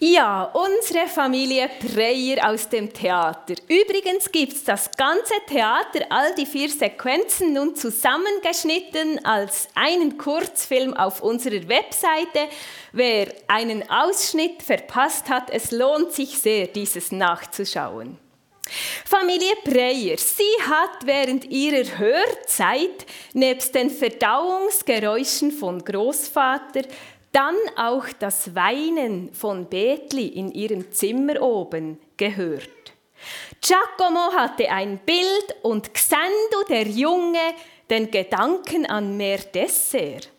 Ja, unsere Familie Preyer aus dem Theater. Übrigens gibt es das ganze Theater, all die vier Sequenzen nun zusammengeschnitten als einen Kurzfilm auf unserer Webseite. Wer einen Ausschnitt verpasst hat, es lohnt sich sehr, dieses nachzuschauen. Familie Preyer, sie hat während ihrer Hörzeit nebst den Verdauungsgeräuschen von Großvater dann auch das Weinen von Betli in ihrem Zimmer oben gehört. Giacomo hatte ein Bild und Xendo, der Junge, den Gedanken an mehr Dessert.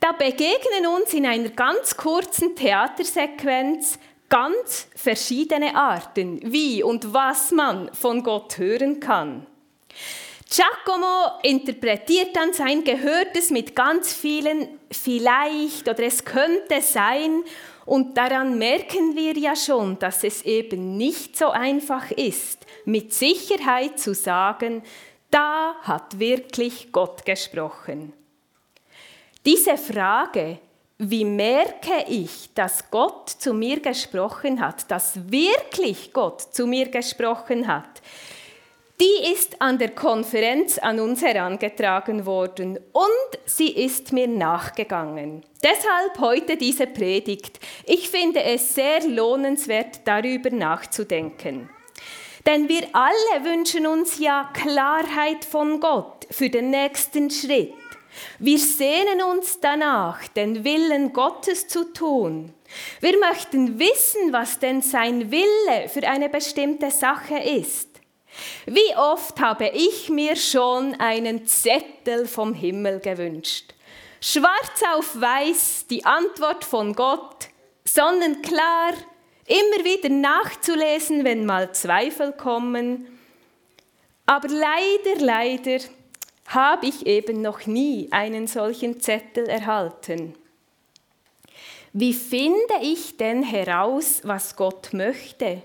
Da begegnen uns in einer ganz kurzen Theatersequenz ganz verschiedene Arten, wie und was man von Gott hören kann. Giacomo interpretiert dann sein Gehörtes mit ganz vielen vielleicht oder es könnte sein und daran merken wir ja schon, dass es eben nicht so einfach ist, mit Sicherheit zu sagen, da hat wirklich Gott gesprochen. Diese Frage, wie merke ich, dass Gott zu mir gesprochen hat, dass wirklich Gott zu mir gesprochen hat, die ist an der Konferenz an uns herangetragen worden und sie ist mir nachgegangen. Deshalb heute diese Predigt. Ich finde es sehr lohnenswert, darüber nachzudenken. Denn wir alle wünschen uns ja Klarheit von Gott für den nächsten Schritt. Wir sehnen uns danach, den Willen Gottes zu tun. Wir möchten wissen, was denn sein Wille für eine bestimmte Sache ist. Wie oft habe ich mir schon einen Zettel vom Himmel gewünscht. Schwarz auf weiß die Antwort von Gott, sonnenklar, immer wieder nachzulesen, wenn mal Zweifel kommen. Aber leider, leider habe ich eben noch nie einen solchen Zettel erhalten. Wie finde ich denn heraus, was Gott möchte?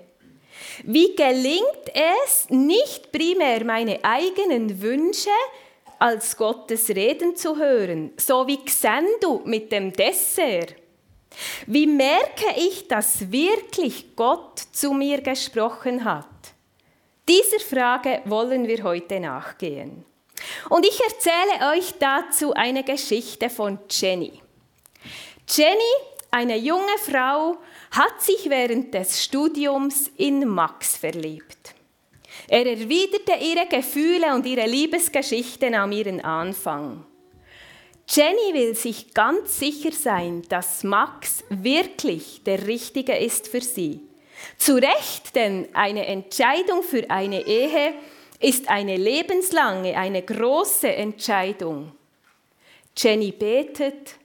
Wie gelingt es, nicht primär meine eigenen Wünsche als Gottes Reden zu hören, so wie Xendu mit dem Dessert? Wie merke ich, dass wirklich Gott zu mir gesprochen hat? Dieser Frage wollen wir heute nachgehen. Und ich erzähle euch dazu eine Geschichte von Jenny. Jenny, eine junge Frau, hat sich während des Studiums in Max verliebt. Er erwiderte ihre Gefühle und ihre Liebesgeschichte nahm ihren Anfang. Jenny will sich ganz sicher sein, dass Max wirklich der Richtige ist für sie. Zu Recht, denn eine Entscheidung für eine Ehe ist eine lebenslange, eine große Entscheidung. Jenny betet,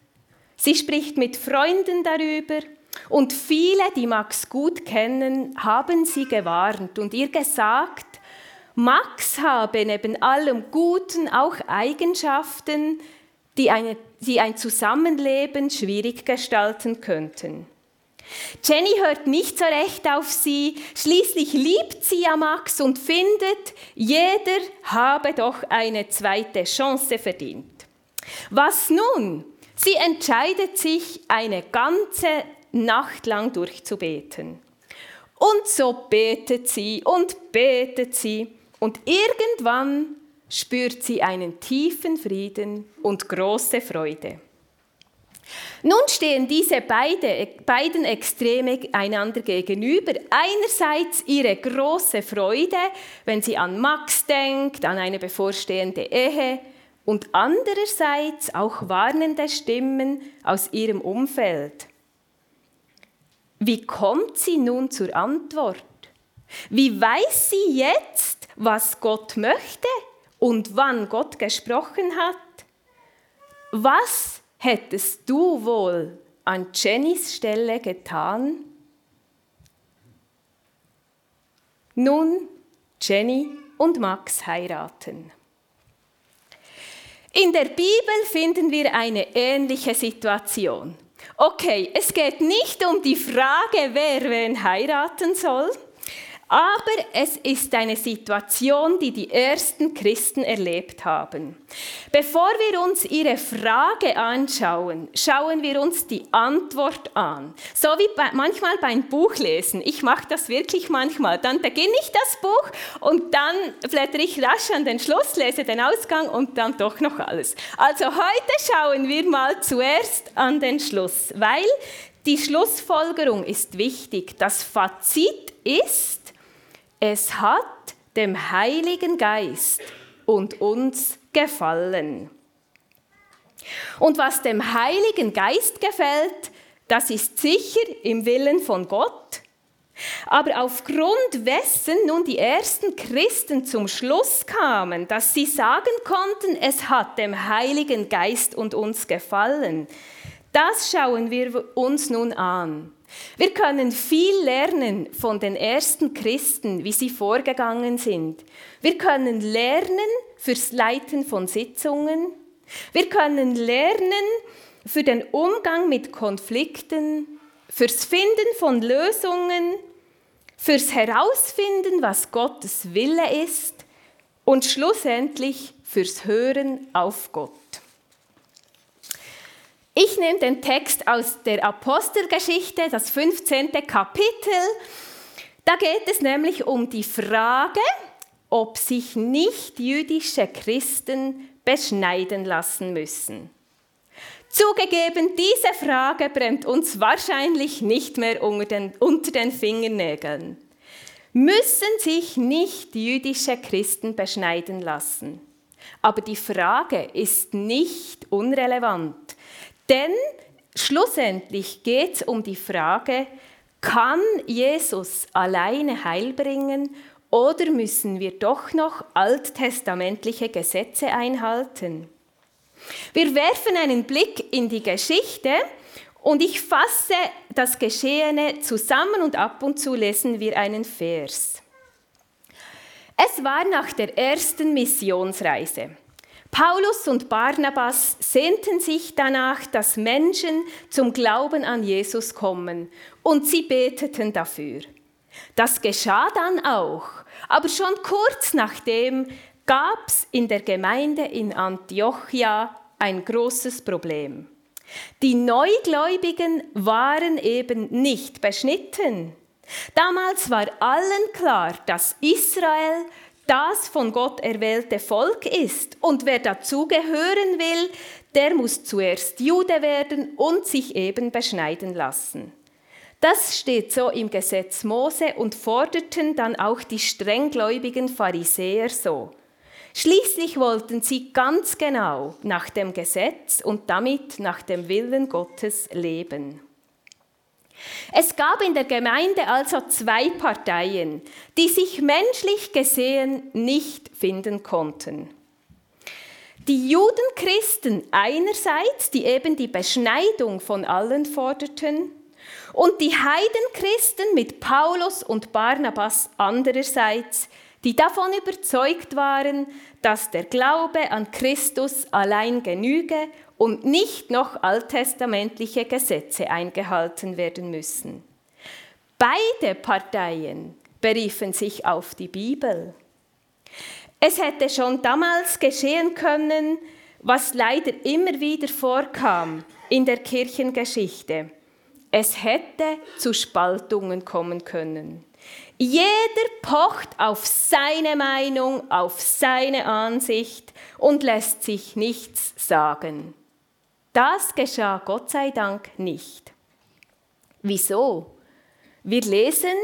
sie spricht mit Freunden darüber, und viele, die Max gut kennen, haben sie gewarnt und ihr gesagt, Max habe neben allem Guten auch Eigenschaften, die, eine, die ein Zusammenleben schwierig gestalten könnten. Jenny hört nicht so recht auf sie, schließlich liebt sie ja Max und findet, jeder habe doch eine zweite Chance verdient. Was nun? Sie entscheidet sich, eine ganze Nacht lang durchzubeten. Und so betet sie und betet sie und irgendwann spürt sie einen tiefen Frieden und große Freude. Nun stehen diese beide, beiden Extreme einander gegenüber. Einerseits ihre große Freude, wenn sie an Max denkt, an eine bevorstehende Ehe, und andererseits auch warnende Stimmen aus ihrem Umfeld. Wie kommt sie nun zur Antwort? Wie weiß sie jetzt, was Gott möchte und wann Gott gesprochen hat? Was hättest du wohl an Jennys Stelle getan? Nun, Jenny und Max heiraten. In der Bibel finden wir eine ähnliche Situation. Okay, es geht nicht um die Frage, wer wen heiraten soll, Aber es ist eine Situation, die die ersten Christen erlebt haben. Bevor wir uns ihre Frage anschauen, schauen wir uns die Antwort an. So wie bei, manchmal beim Buchlesen. Ich mache das wirklich manchmal. Dann beginne ich das Buch und dann blättere ich rasch an den Schluss, lese den Ausgang und dann doch noch alles. Also heute schauen wir mal zuerst an den Schluss, weil die Schlussfolgerung ist wichtig. Das Fazit ist, es hat dem Heiligen Geist und uns gefallen. Und was dem Heiligen Geist gefällt, das ist sicher im Willen von Gott. Aber aufgrund wessen nun die ersten Christen zum Schluss kamen, dass sie sagen konnten, es hat dem Heiligen Geist und uns gefallen, das schauen wir uns nun an. Wir können viel lernen von den ersten Christen, wie sie vorgegangen sind. Wir können lernen fürs Leiten von Sitzungen. Wir können lernen für den Umgang mit Konflikten, fürs Finden von Lösungen, fürs Herausfinden, was Gottes Wille ist und schlussendlich fürs Hören auf Gott. Ich nehme den Text aus der Apostelgeschichte, das 15. Kapitel. Da geht es nämlich um die Frage, ob sich nicht jüdische Christen beschneiden lassen müssen. Zugegeben, diese Frage brennt uns wahrscheinlich nicht mehr unter den, unter den Fingernägeln. Müssen sich nicht jüdische Christen beschneiden lassen? Aber die Frage ist nicht unrelevant. Denn schlussendlich geht es um die Frage, kann Jesus alleine Heil bringen oder müssen wir doch noch alttestamentliche Gesetze einhalten? Wir werfen einen Blick in die Geschichte und ich fasse das Geschehene zusammen und ab und zu lesen wir einen Vers. Es war nach der ersten Missionsreise. Paulus und Barnabas sehnten sich danach, dass Menschen zum Glauben an Jesus kommen und sie beteten dafür. Das geschah dann auch, aber schon kurz nachdem gab es in der Gemeinde in Antiochia ein großes Problem. Die Neugläubigen waren eben nicht beschnitten. Damals war allen klar, dass Israel das von Gott erwählte Volk ist. Und wer dazugehören will, der muss zuerst Jude werden und sich eben beschneiden lassen. Das steht so im Gesetz Mose und forderten dann auch die strenggläubigen Pharisäer so. Schließlich wollten sie ganz genau nach dem Gesetz und damit nach dem Willen Gottes leben. Es gab in der Gemeinde also zwei Parteien, die sich menschlich gesehen nicht finden konnten. Die Judenchristen einerseits, die eben die Beschneidung von allen forderten, und die Heidenchristen mit Paulus und Barnabas andererseits, die davon überzeugt waren, dass der Glaube an Christus allein genüge und nicht noch alttestamentliche Gesetze eingehalten werden müssen. Beide Parteien beriefen sich auf die Bibel. Es hätte schon damals geschehen können, was leider immer wieder vorkam in der Kirchengeschichte. Es hätte zu Spaltungen kommen können. Jeder pocht auf seine Meinung, auf seine Ansicht und lässt sich nichts sagen. Das geschah Gott sei Dank nicht. Wieso? Wir lesen,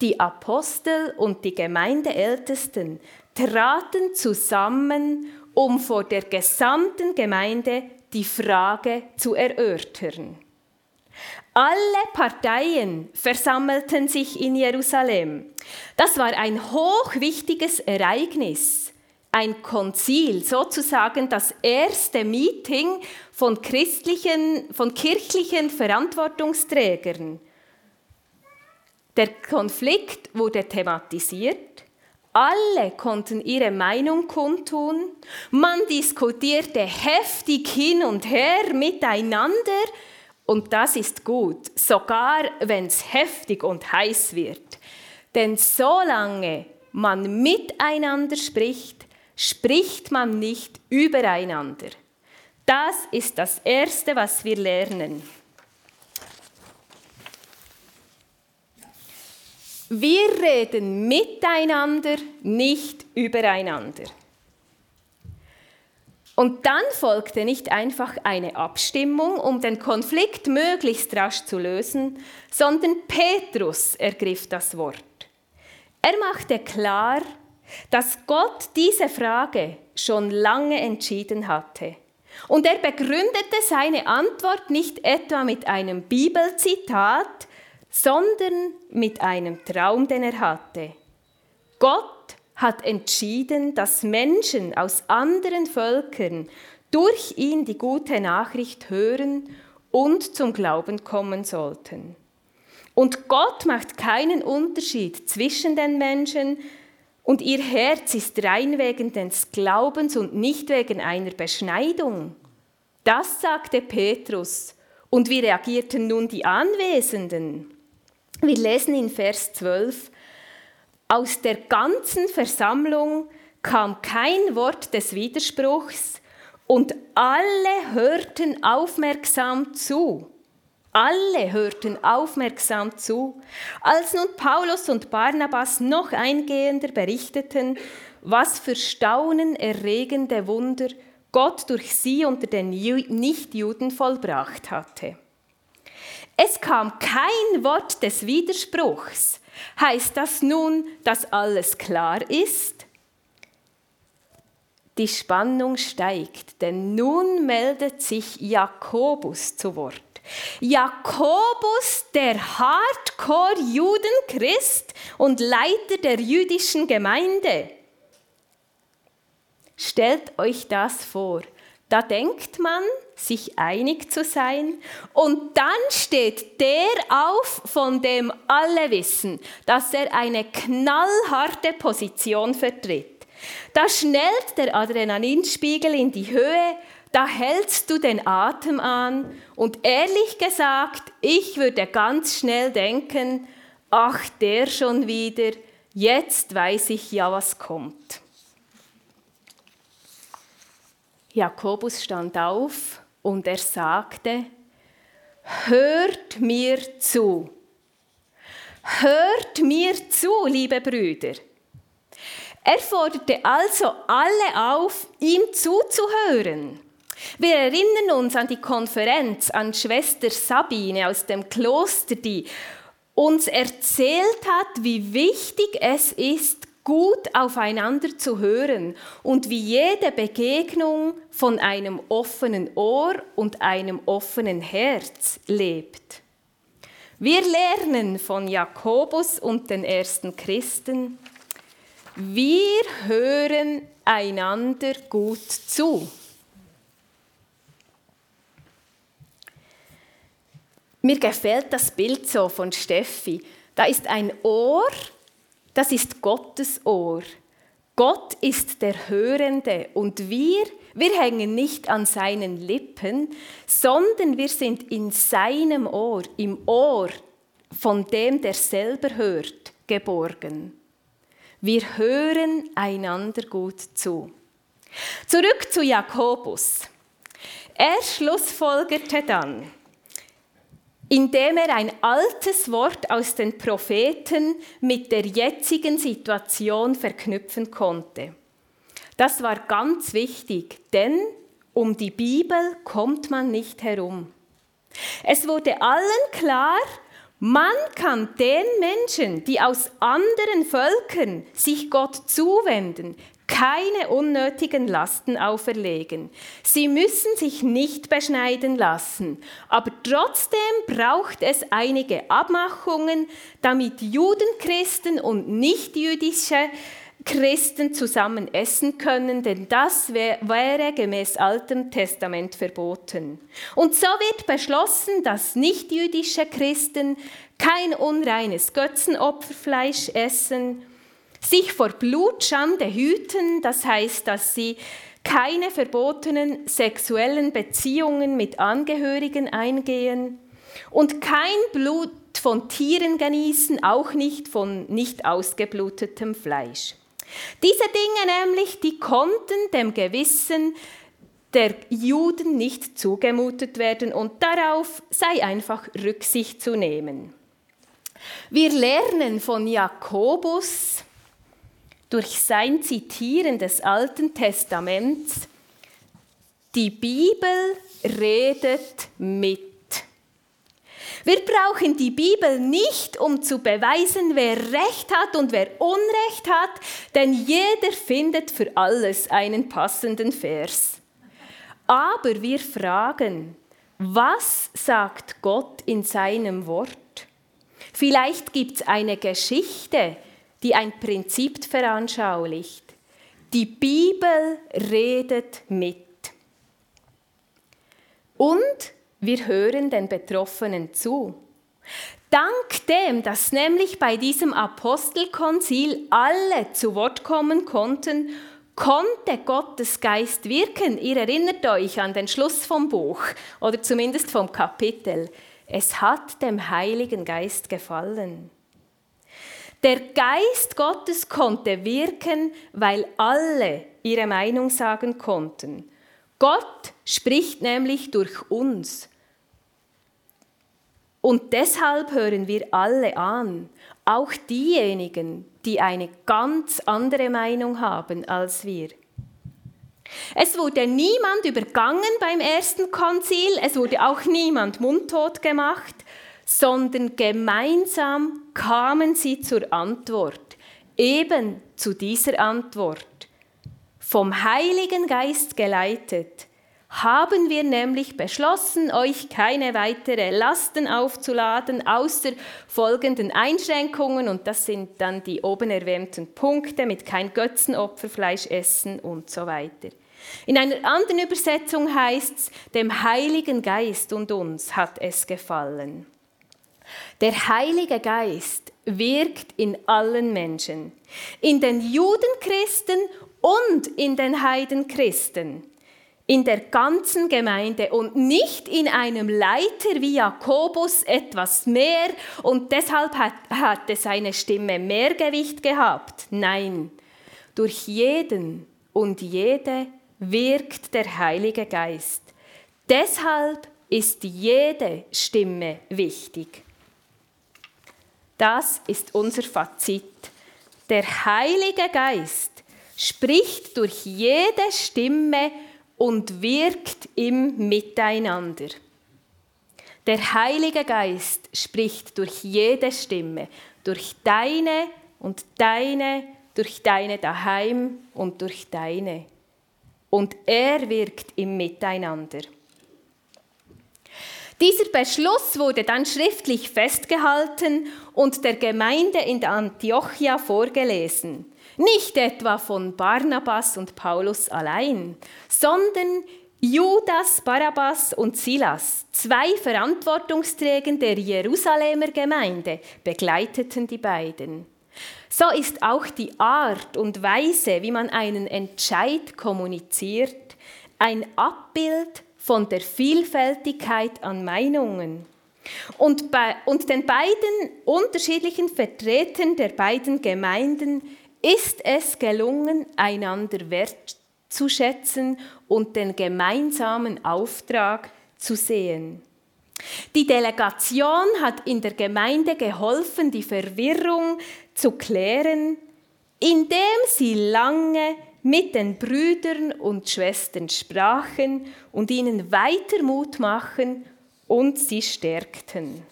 die Apostel und die Gemeindeältesten traten zusammen, um vor der gesamten Gemeinde die Frage zu erörtern. Alle Parteien versammelten sich in Jerusalem. Das war ein hochwichtiges Ereignis ein Konzil, sozusagen das erste Meeting von, christlichen, von kirchlichen Verantwortungsträgern. Der Konflikt wurde thematisiert. Alle konnten ihre Meinung kundtun. Man diskutierte heftig hin und her miteinander. Und das ist gut, sogar wenn es heftig und heiß wird. Denn solange man miteinander spricht, spricht man nicht übereinander. Das ist das Erste, was wir lernen. Wir reden miteinander, nicht übereinander. Und dann folgte nicht einfach eine Abstimmung, um den Konflikt möglichst rasch zu lösen, sondern Petrus ergriff das Wort. Er machte klar, dass Gott diese Frage schon lange entschieden hatte. Und er begründete seine Antwort nicht etwa mit einem Bibelzitat, sondern mit einem Traum, den er hatte. Gott hat entschieden, dass Menschen aus anderen Völkern durch ihn die gute Nachricht hören und zum Glauben kommen sollten. Und Gott macht keinen Unterschied zwischen den Menschen und ihr Herz ist rein wegen des Glaubens und nicht wegen einer Beschneidung. Das sagte Petrus. Und wie reagierten nun die Anwesenden? Wir lesen in Vers 12, aus der ganzen Versammlung kam kein Wort des Widerspruchs und alle hörten aufmerksam zu. Alle hörten aufmerksam zu, als nun Paulus und Barnabas noch eingehender berichteten, was für Staunen erregende Wunder Gott durch sie unter den Nichtjuden vollbracht hatte. Es kam kein Wort des Widerspruchs, Heißt das nun, dass alles klar ist? Die Spannung steigt, denn nun meldet sich Jakobus zu Wort. Jakobus, der Hardcore-Judenchrist und Leiter der jüdischen Gemeinde. Stellt euch das vor. Da denkt man, sich einig zu sein. Und dann steht der auf, von dem alle wissen, dass er eine knallharte Position vertritt. Da schnellt der Adrenalinspiegel in die Höhe, da hältst du den Atem an und ehrlich gesagt, ich würde ganz schnell denken, ach der schon wieder, jetzt weiß ich ja, was kommt. Jakobus stand auf und er sagte, hört mir zu. Hört mir zu, liebe Brüder. Er forderte also alle auf, ihm zuzuhören. Wir erinnern uns an die Konferenz an Schwester Sabine aus dem Kloster, die uns erzählt hat, wie wichtig es ist, gut aufeinander zu hören und wie jede Begegnung von einem offenen Ohr und einem offenen Herz lebt. Wir lernen von Jakobus und den ersten Christen, wir hören einander gut zu. Mir gefällt das Bild so von Steffi. Da ist ein Ohr das ist Gottes Ohr. Gott ist der Hörende und wir, wir hängen nicht an seinen Lippen, sondern wir sind in seinem Ohr, im Ohr von dem, der selber hört, geborgen. Wir hören einander gut zu. Zurück zu Jakobus. Er schlussfolgerte dann, indem er ein altes Wort aus den Propheten mit der jetzigen Situation verknüpfen konnte. Das war ganz wichtig, denn um die Bibel kommt man nicht herum. Es wurde allen klar, man kann den Menschen, die aus anderen Völkern sich Gott zuwenden, keine unnötigen Lasten auferlegen. Sie müssen sich nicht beschneiden lassen, aber trotzdem braucht es einige Abmachungen, damit Judenchristen und nichtjüdische Christen zusammen essen können, denn das wäre gemäß Altem Testament verboten. Und so wird beschlossen, dass nichtjüdische Christen kein unreines Götzenopferfleisch essen, sich vor Blutschande hüten, das heißt, dass sie keine verbotenen sexuellen Beziehungen mit Angehörigen eingehen und kein Blut von Tieren genießen, auch nicht von nicht ausgeblutetem Fleisch. Diese Dinge nämlich, die konnten dem Gewissen der Juden nicht zugemutet werden und darauf sei einfach Rücksicht zu nehmen. Wir lernen von Jakobus durch sein Zitieren des Alten Testaments, die Bibel redet mit. Wir brauchen die Bibel nicht, um zu beweisen, wer Recht hat und wer Unrecht hat, denn jeder findet für alles einen passenden Vers. Aber wir fragen, was sagt Gott in seinem Wort? Vielleicht gibt es eine Geschichte, die ein Prinzip veranschaulicht. Die Bibel redet mit. Und wir hören den Betroffenen zu. Dank dem, dass nämlich bei diesem Apostelkonzil alle zu Wort kommen konnten, konnte Gottes Geist wirken. Ihr erinnert euch an den Schluss vom Buch oder zumindest vom Kapitel. Es hat dem Heiligen Geist gefallen. Der Geist Gottes konnte wirken, weil alle ihre Meinung sagen konnten. Gott spricht nämlich durch uns. Und deshalb hören wir alle an, auch diejenigen, die eine ganz andere Meinung haben als wir. Es wurde niemand übergangen beim ersten Konzil, es wurde auch niemand mundtot gemacht, sondern gemeinsam kamen sie zur Antwort, eben zu dieser Antwort. Vom Heiligen Geist geleitet, haben wir nämlich beschlossen, euch keine weitere Lasten aufzuladen, außer folgenden Einschränkungen, und das sind dann die oben erwähnten Punkte mit kein Götzenopferfleisch essen und so weiter. In einer anderen Übersetzung heißt es, dem Heiligen Geist und uns hat es gefallen. Der Heilige Geist wirkt in allen Menschen, in den Judenchristen und in den Heidenchristen in der ganzen Gemeinde und nicht in einem Leiter wie Jakobus etwas mehr und deshalb hat, hatte seine Stimme mehr Gewicht gehabt. Nein, durch jeden und jede wirkt der Heilige Geist. Deshalb ist jede Stimme wichtig. Das ist unser Fazit. Der Heilige Geist spricht durch jede Stimme und wirkt im Miteinander. Der Heilige Geist spricht durch jede Stimme, durch deine und deine, durch deine daheim und durch deine. Und er wirkt im Miteinander. Dieser Beschluss wurde dann schriftlich festgehalten und der Gemeinde in Antiochia vorgelesen. Nicht etwa von Barnabas und Paulus allein, sondern Judas, Barabbas und Silas, zwei Verantwortungsträger der Jerusalemer Gemeinde, begleiteten die beiden. So ist auch die Art und Weise, wie man einen Entscheid kommuniziert, ein Abbild von der Vielfältigkeit an Meinungen. Und, bei, und den beiden unterschiedlichen Vertretern der beiden Gemeinden ist es gelungen, einander wertzuschätzen und den gemeinsamen Auftrag zu sehen. Die Delegation hat in der Gemeinde geholfen, die Verwirrung zu klären, indem sie lange mit den Brüdern und Schwestern sprachen und ihnen weiter Mut machen und sie stärkten.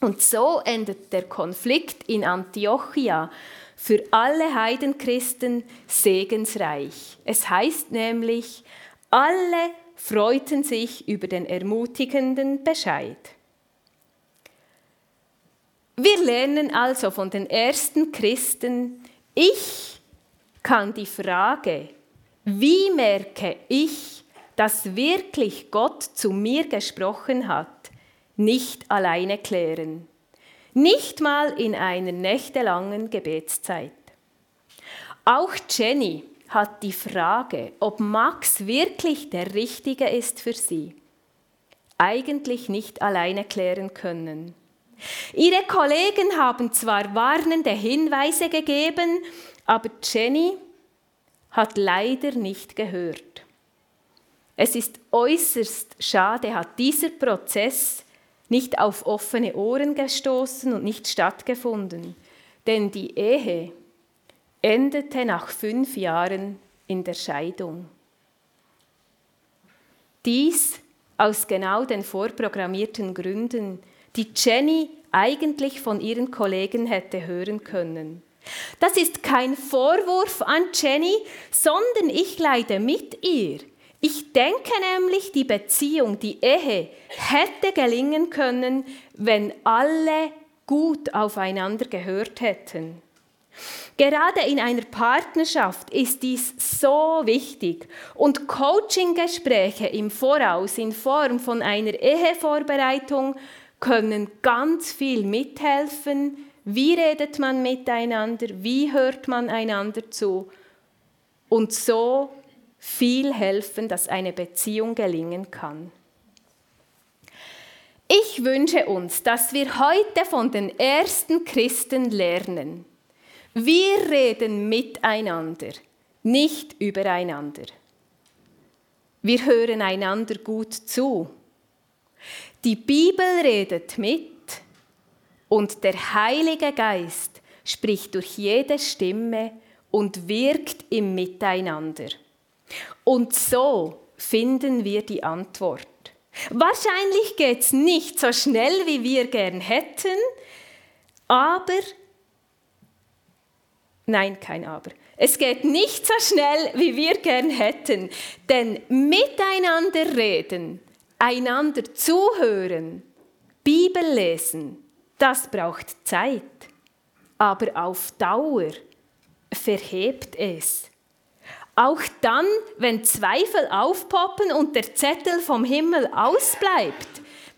Und so endet der Konflikt in Antiochia für alle Heidenchristen segensreich. Es heißt nämlich, alle freuten sich über den ermutigenden Bescheid. Wir lernen also von den ersten Christen, ich kann die Frage, wie merke ich, dass wirklich Gott zu mir gesprochen hat, nicht alleine klären. Nicht mal in einer nächtelangen Gebetszeit. Auch Jenny hat die Frage, ob Max wirklich der Richtige ist für sie, eigentlich nicht alleine klären können. Ihre Kollegen haben zwar warnende Hinweise gegeben, aber Jenny hat leider nicht gehört. Es ist äußerst schade, hat dieser Prozess nicht auf offene Ohren gestoßen und nicht stattgefunden, denn die Ehe endete nach fünf Jahren in der Scheidung. Dies aus genau den vorprogrammierten Gründen, die Jenny eigentlich von ihren Kollegen hätte hören können. Das ist kein Vorwurf an Jenny, sondern ich leide mit ihr. Ich denke nämlich, die Beziehung, die Ehe hätte gelingen können, wenn alle gut aufeinander gehört hätten. Gerade in einer Partnerschaft ist dies so wichtig und Coaching-Gespräche im Voraus in Form von einer Ehevorbereitung können ganz viel mithelfen. Wie redet man miteinander? Wie hört man einander zu? Und so viel helfen, dass eine Beziehung gelingen kann. Ich wünsche uns, dass wir heute von den ersten Christen lernen. Wir reden miteinander, nicht übereinander. Wir hören einander gut zu. Die Bibel redet mit und der Heilige Geist spricht durch jede Stimme und wirkt im Miteinander. Und so finden wir die Antwort. Wahrscheinlich geht es nicht so schnell, wie wir gern hätten, aber, nein, kein Aber, es geht nicht so schnell, wie wir gern hätten, denn miteinander reden einander zuhören, Bibel lesen, das braucht Zeit. Aber auf Dauer verhebt es. Auch dann, wenn Zweifel aufpoppen und der Zettel vom Himmel ausbleibt,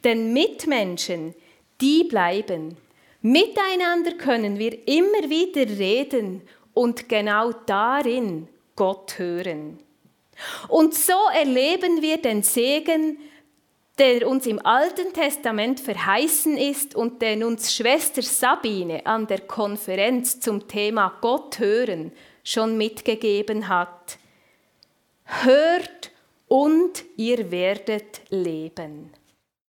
denn Mitmenschen, die bleiben. Miteinander können wir immer wieder reden und genau darin Gott hören. Und so erleben wir den Segen, der uns im Alten Testament verheißen ist und den uns Schwester Sabine an der Konferenz zum Thema Gott hören schon mitgegeben hat. Hört und ihr werdet leben.